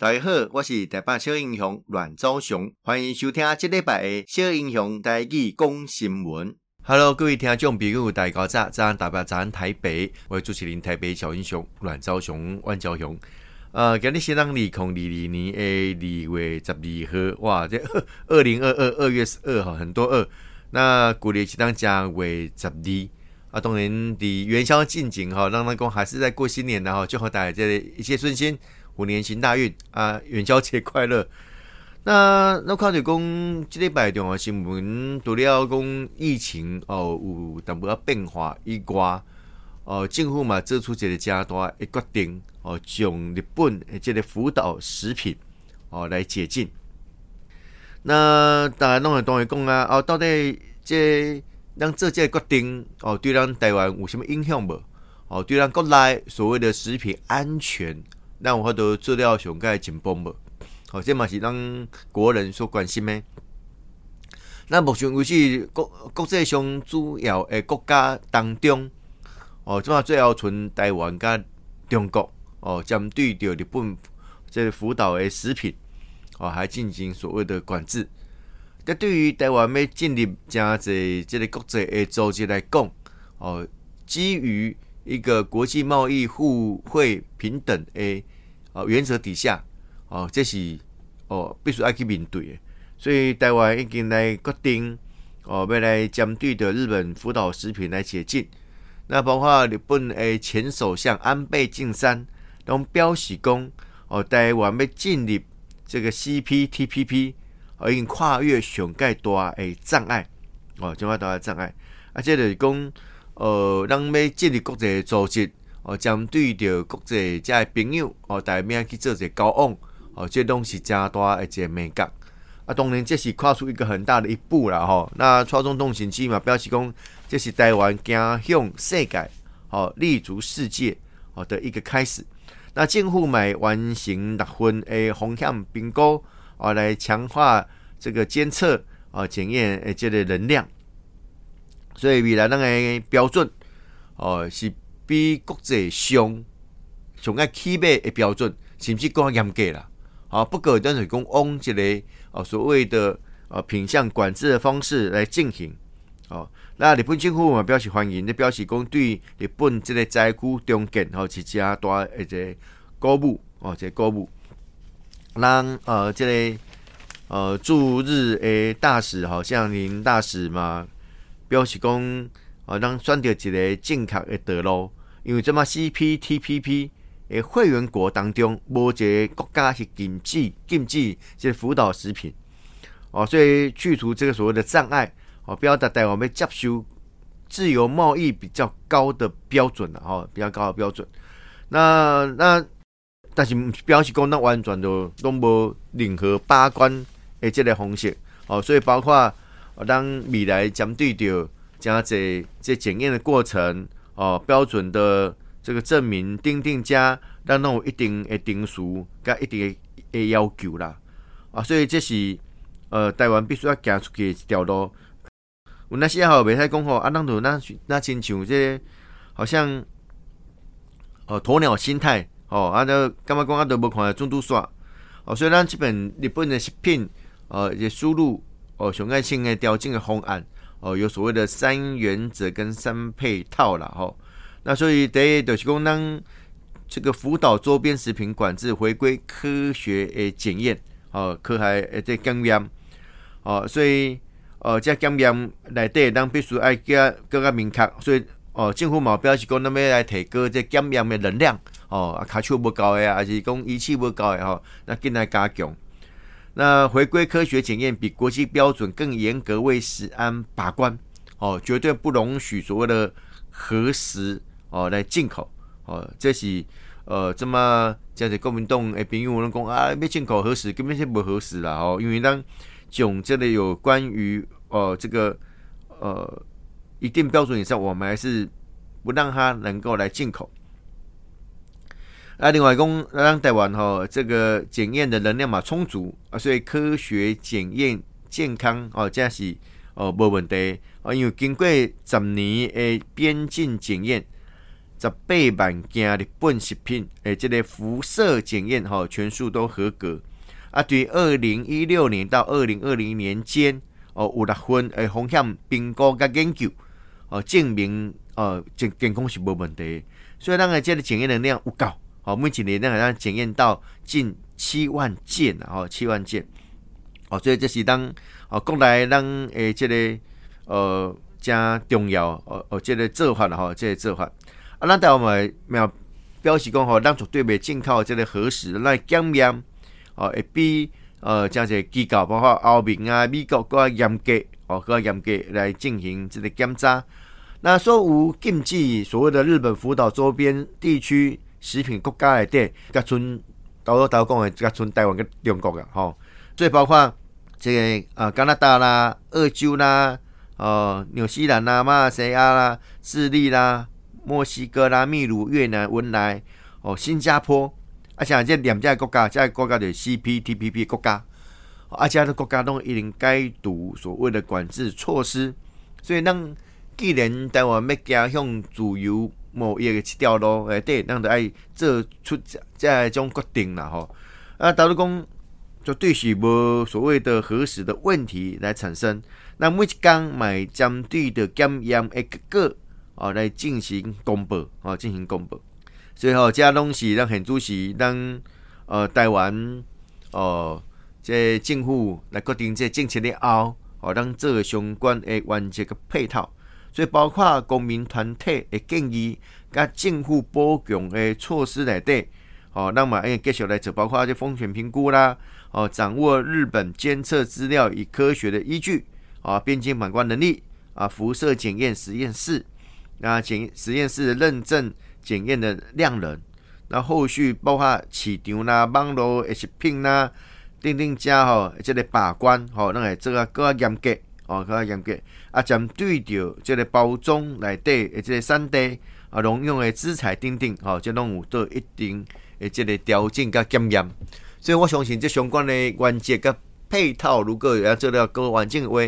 大家好，我是台北小英雄阮昭雄，欢迎收听这礼拜的小英雄台语讲新闻。Hello，各位听众朋友，大家早，早安台北，早安台北，我是主持人台北小英雄阮昭雄，阮昭雄。呃，今日是当二零二二年的二月十二号，哇，这 二零二二二月十二号很多二。那古历是当讲为十二啊，当然的元宵近景哈，让人讲还是在过新年的哈，祝福大家一切顺心。虎年行大运啊！元宵节快乐。那那看到讲，这礼拜重要新闻，除了讲疫情哦有淡薄仔变化以外，哦政府嘛做出一个加大的决定哦，将日本的这个福岛食品哦来解禁。那大家拢会当然讲啊，哦到底这让这这个决定哦对咱台湾有什么影响无？哦对咱国内所谓的食品安全？那有法度做了上盖紧绷无？好，这嘛是让国人所关心的。那目前为止，国国际上主要诶国家当中，哦，即嘛最后剩台湾甲中国，哦，针对着日本这个福岛诶食品，哦，还进行所谓的管制。但对于台湾要进入真侪这个国际诶组织来讲，哦，基于一个国际贸易互惠平等诶哦原则底下，哦，这是哦必须要去面对的。所以台湾已经来决定哦，要来针对的日本福岛食品来解禁。那包括日本的前首相安倍晋三都表示讲，哦，台湾要进入这个 CPTPP，哦，已经跨越上盖大的障碍，哦，上盖大的障碍，而且就是讲。呃，咱要进入国际组织，哦，针对着国际这些朋友，哦，大家去做一个交往，哦，这东西加大诶一个门槛。啊，当然这是跨出一个很大的一步了，吼、那蔡总统亲自嘛表示讲，这是台湾走向世界，哦，立足世界，哦的一个开始。那政府买完成六分诶风险评估，哦，来强化这个监测，哦，检验诶，这个能量。所以未来咱个标准哦，是比国际上上个起码的标准，甚至更加严格啦。啊，不过等于讲往一个哦所谓的呃品相管制的方式来进行。哦，那日本政府嘛表示欢迎，你表示讲对日本这个灾区重建吼是加大一个鼓舞哦，一个鼓舞，让呃这个呃驻日诶大使好像林大使嘛。表示讲，哦，让选择一个正确的道路，因为这么 CPTPP 诶会员国当中，无一个国家是禁止禁止这个福岛食品，哦，所以去除这个所谓的障碍，哦，表达台湾要接受自由贸易比较高的标准了，哦，比较高的标准。那那但是表示讲，那完全都都无任何把关诶这个方式，哦，所以包括。当未来针对着加这这检验的过程哦，标准的这个证明钉钉加，当然有一定的定数，加一定的要求啦啊，所以这是呃台湾必须要行出去一条路。有那些好袂使讲吼，啊，咱就那那亲像这、好像呃鸵鸟心态哦，啊，就感觉讲啊都无看中途煞哦，所以咱这边日本的食品呃也输入。哦，上爱性的调整的方案哦，有所谓的三原则跟三配套了吼。那所以第一就是讲，当这个福岛周边食品管制回归科学诶检验哦，科学诶这检验哦，所以哦，这检验内底当必须爱加更加明确。所以哦，政府目标是讲，那么来提高这检验的能量哦，啊，卡手无够诶啊，还是讲仪器无够诶吼，那更来加强。那回归科学检验，比国际标准更严格，为食安把关哦，绝对不容许所谓的核食哦来进口哦，这是呃这么这样子国民党诶朋友们讲啊，要进口核食根本是不合适啦哦，因为当囧这里有关于呃这个呃一定标准以上，我们还是不让它能够来进口。啊，另外讲，让台湾吼这个检验的能量嘛充足啊，所以科学检验健康哦，这是哦无问题啊，因为经过十年的边境检验，十八万件日本食品诶，这个辐射检验吼全数都合格。啊，对，二零一六年到二零二零年间，哦，有六分诶风险评估甲研究，哦，证明哦健健康是无问题。所以，咱诶这个检验能量有够，哦，每一年咱让检验到近七万件啊，哦，七万件。哦，所以这是当哦国内咱诶这个呃加重要，哦哦，这个做法吼，这个做法。啊，咱台湾嘛表示讲吼，咱绝对袂进口这个核实，来检验。哦，会比呃，这些机构包括欧盟啊、美国更加严格哦，更加严格来进行这个检查。那所有禁忌所谓的日本福岛周边地区食品国家内底，甲村头头头讲诶，甲村台湾甲中国啊，吼，所以包括即个啊加拿大啦、澳洲啦、呃纽西兰啦、马来西亚啦、智利啦、墨西哥啦、秘鲁、越南、文莱哦、新加坡。啊，像这两家国家，这个国家的 CPTPP 国家，啊，这的国家都一定该读所谓的管制措施。所以，咱既然台湾要加向自由某一个一条路，诶，对，咱就爱做出这这种决定啦，吼。啊，导致讲绝对是无所谓的核实的问题来产生。那每一天买针对的检验的结果，哦，来进行公布，哦，进行公布。最后，这拢是咱现主席，咱呃台湾哦，这政府来决定这政策了后，哦，咱做相关的完结个配套，所以包括公民团体的建议，甲政府补强的措施内底，哦，咱嘛应该继续来做，包括这风险评估啦，哦，掌握日本监测资料与科学的依据，啊，边境把关能力，啊，辐射检验实验室，那，检实验室认证。检验的量能，那后续包括市场啦、网络食品啦、等等加吼，这个把关吼，咱会做啊更加严格哦，更加严格啊，针对着即个包装内底的即个产地啊，农用的资材等等吼，即拢有做一定的即个调整甲检验。所以我相信即相关的环节甲配套，如果要做到更完整的话，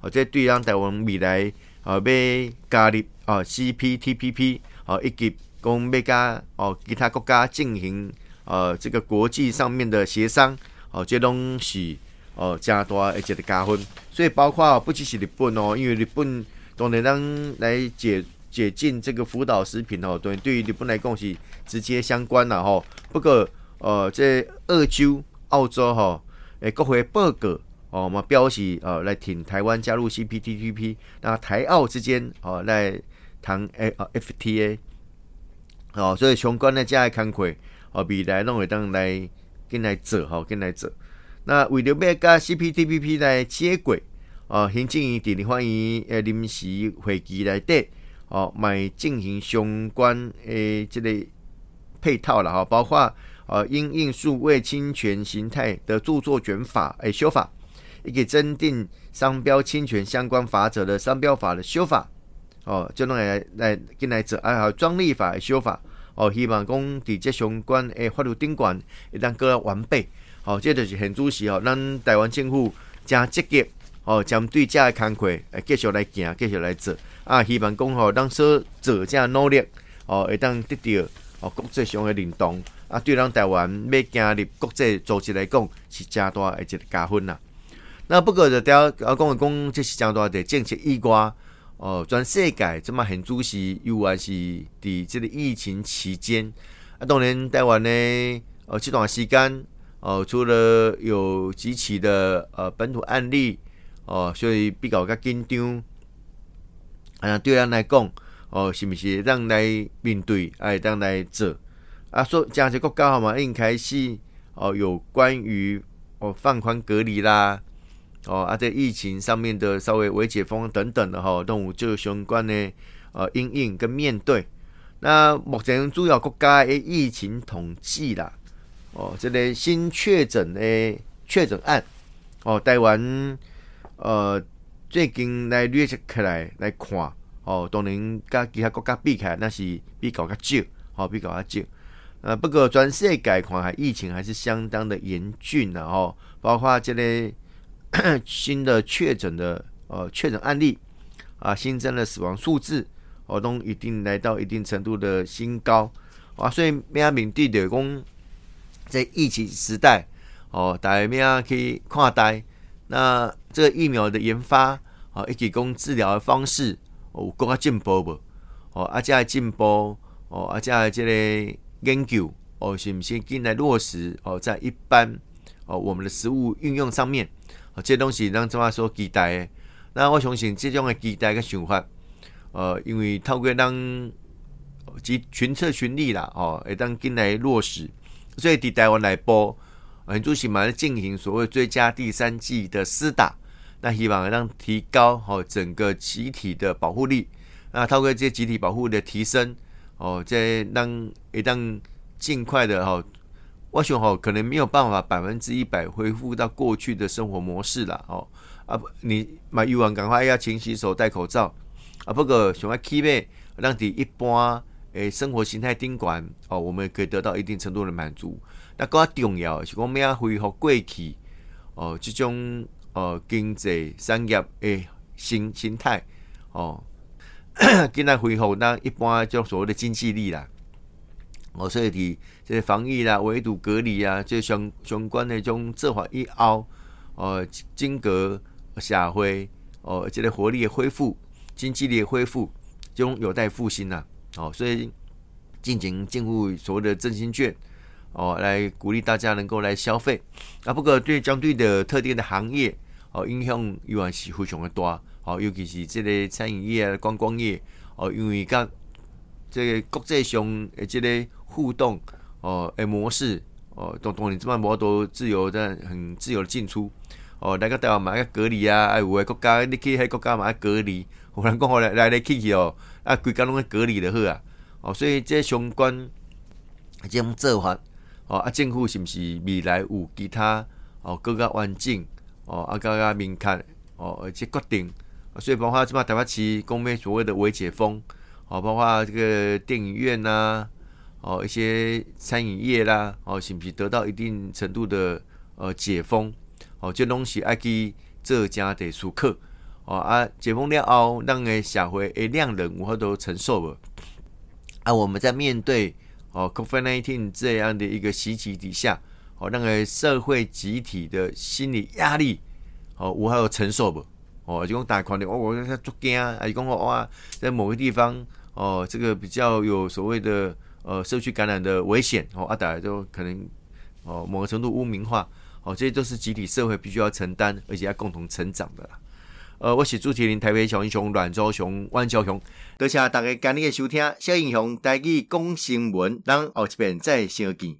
或者对咱台湾未来啊要加入啊 CPTPP 啊以及讲要甲哦其他国家进行呃这个国际上面的协商哦，这拢是哦加大而且的加分，所以包括不只是日本哦，因为日本当然咱来解解禁这个福岛食品哦，对对于日本来讲是直接相关啦吼。不过呃这澳洲、澳洲吼诶各回报告哦嘛表示呃来挺台湾加入 CPTPP，那台澳之间哦来谈诶呃 FTA。哦，所以相关的这些工作，哦，未来拢会当来跟来做，吼，跟来做。那为了要甲 CPTPP 来接轨，哦，行政院伫立法院诶临时会议内底，哦，卖进行相关诶这个配套了，哈，包括呃因应数位侵权形态的著作权法诶修法，以及增订商标侵权相关法则的商标法的修法。哦，就弄来来进来做，还有专利法的修法。哦，希望讲伫这相关的法律顶管会当个完备。哦，这就是现主席哦，咱台湾政府真积极哦，针对这个工作来继续来行，继续来做。啊，希望讲吼，咱所做这努力哦，会当得到哦国际上的认同。啊，对咱台湾要加入国际组织来讲，是真大的一个加分呐。那不过就调啊讲讲，这是真大的政策意外。哦，全世界这么很主席，又还是伫这个疫情期间啊，当然台湾呢，呃，这段时间哦，除了有几起的呃本土案例哦，所以比较较紧张。啊，对咱来讲，哦，是不是让来面对，哎，让来做啊？说加些国家好嘛，已经开始哦，有关于哦放宽隔离啦。哦，啊，在疫情上面的稍微微解封等等的哈，都有这相关的呃因应跟面对。那目前主要国家的疫情统计啦，哦，这个新确诊的确诊案，哦，台湾呃最近来列起来来看，哦，当然跟其他国家比起来，那是比较较少，哦，比较较少。呃，不过全世界看还疫情还是相当的严峻的哦，包括这个。新的确诊的呃确诊案例啊，新增的死亡数字哦，都一定来到一定程度的新高啊。所以咩面对的讲，在疫情时代，哦，大家咩可以看待？那这个疫苗的研发，哦，以及供治疗的方式，有更加进步不？哦，啊，这进步，哦，啊，这这个研究，哦，是不是进来落实？哦，在一般，哦，我们的食物运用上面，哦，这些东西让怎么说期待的？那我相信这种的期待跟想法，呃，因为透过让集群策群力啦，哦，会当进来落实，所以伫台湾来播。很主席嘛，在进行所谓追加第三季的施打，那希望让提高好整个集体的保护力。那透过这集体保护的提升，哦，再让一旦尽快的哈，我想哈，可能没有办法百分之一百恢复到过去的生活模式了哦。啊不，你买鱼丸赶快要勤洗手、戴口罩啊。不过想要 keep，让你一般诶生活形态顶管哦，我们可以得到一定程度的满足。那更加重要是讲咩啊？恢复过去哦，这种呃经济产业诶形形态哦，今来恢复那一般叫所谓的经济力啦。哦，所以伫这个防疫啦、围堵隔离啊，这相相关的种做法以后，哦，经过社会哦，这个活力的恢复、经济力的恢复，这种有待复兴呐。哦，所以进行进入所谓的振兴券。哦，来鼓励大家能够来消费啊！不过对相对的特定的行业哦，影响依然是非常的大哦，尤其是这个餐饮业、观光业哦，因为甲这个国际上的这个互动哦的模式哦，当当然这么无多自由的很自由的进出哦，大家台湾买个隔离啊，哎，有的国家你去迄国家嘛要隔离，有人讲好来来来去去哦，啊，规家拢要隔离就好啊！哦，所以这相关这种做法。哦，啊，政府是毋是未来有其他哦更加完整哦啊更加明确哦而且决定，所以包括即马台北市讲咩所谓的微解封哦，包括这个电影院呐、哦一些餐饮业啦，哦是毋是得到一定程度的呃解封？哦，这拢是爱去做正的时刻哦啊，解封了后，让个社会诶量能有法度承受无？啊，我们在面对。哦，COVID-19 这样的一个袭击底下，哦，那个社会集体的心理压力，哦，我还有承受不？哦，就讲大款的，我我他做惊啊，就讲哇，在某个地方，哦，这个比较有所谓的呃社区感染的危险，哦，啊，大家就可能哦某个程度污名化，哦，这些都是集体社会必须要承担，而且要共同成长的啦。呃，我是主持人台北小英雄阮昭雄、阮昭雄，多谢大家今日的收听，小英雄带去讲新闻，咱后一遍再相见。